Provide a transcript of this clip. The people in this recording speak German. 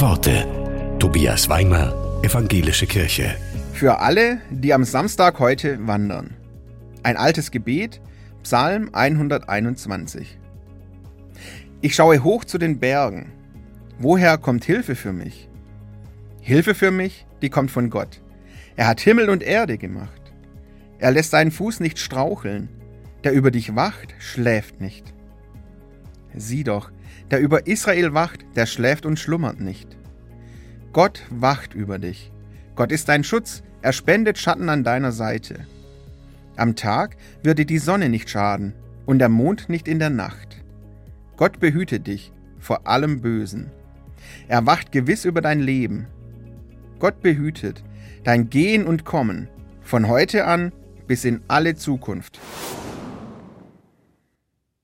Worte. Tobias Weimer, Evangelische Kirche. Für alle, die am Samstag heute wandern. Ein altes Gebet, Psalm 121. Ich schaue hoch zu den Bergen. Woher kommt Hilfe für mich? Hilfe für mich, die kommt von Gott. Er hat Himmel und Erde gemacht. Er lässt deinen Fuß nicht straucheln. Der über dich wacht, schläft nicht. Sieh doch, der über Israel wacht, der schläft und schlummert nicht. Gott wacht über dich. Gott ist dein Schutz, er spendet Schatten an deiner Seite. Am Tag wird dir die Sonne nicht schaden und der Mond nicht in der Nacht. Gott behüte dich vor allem Bösen. Er wacht gewiss über dein Leben. Gott behütet dein Gehen und Kommen von heute an bis in alle Zukunft.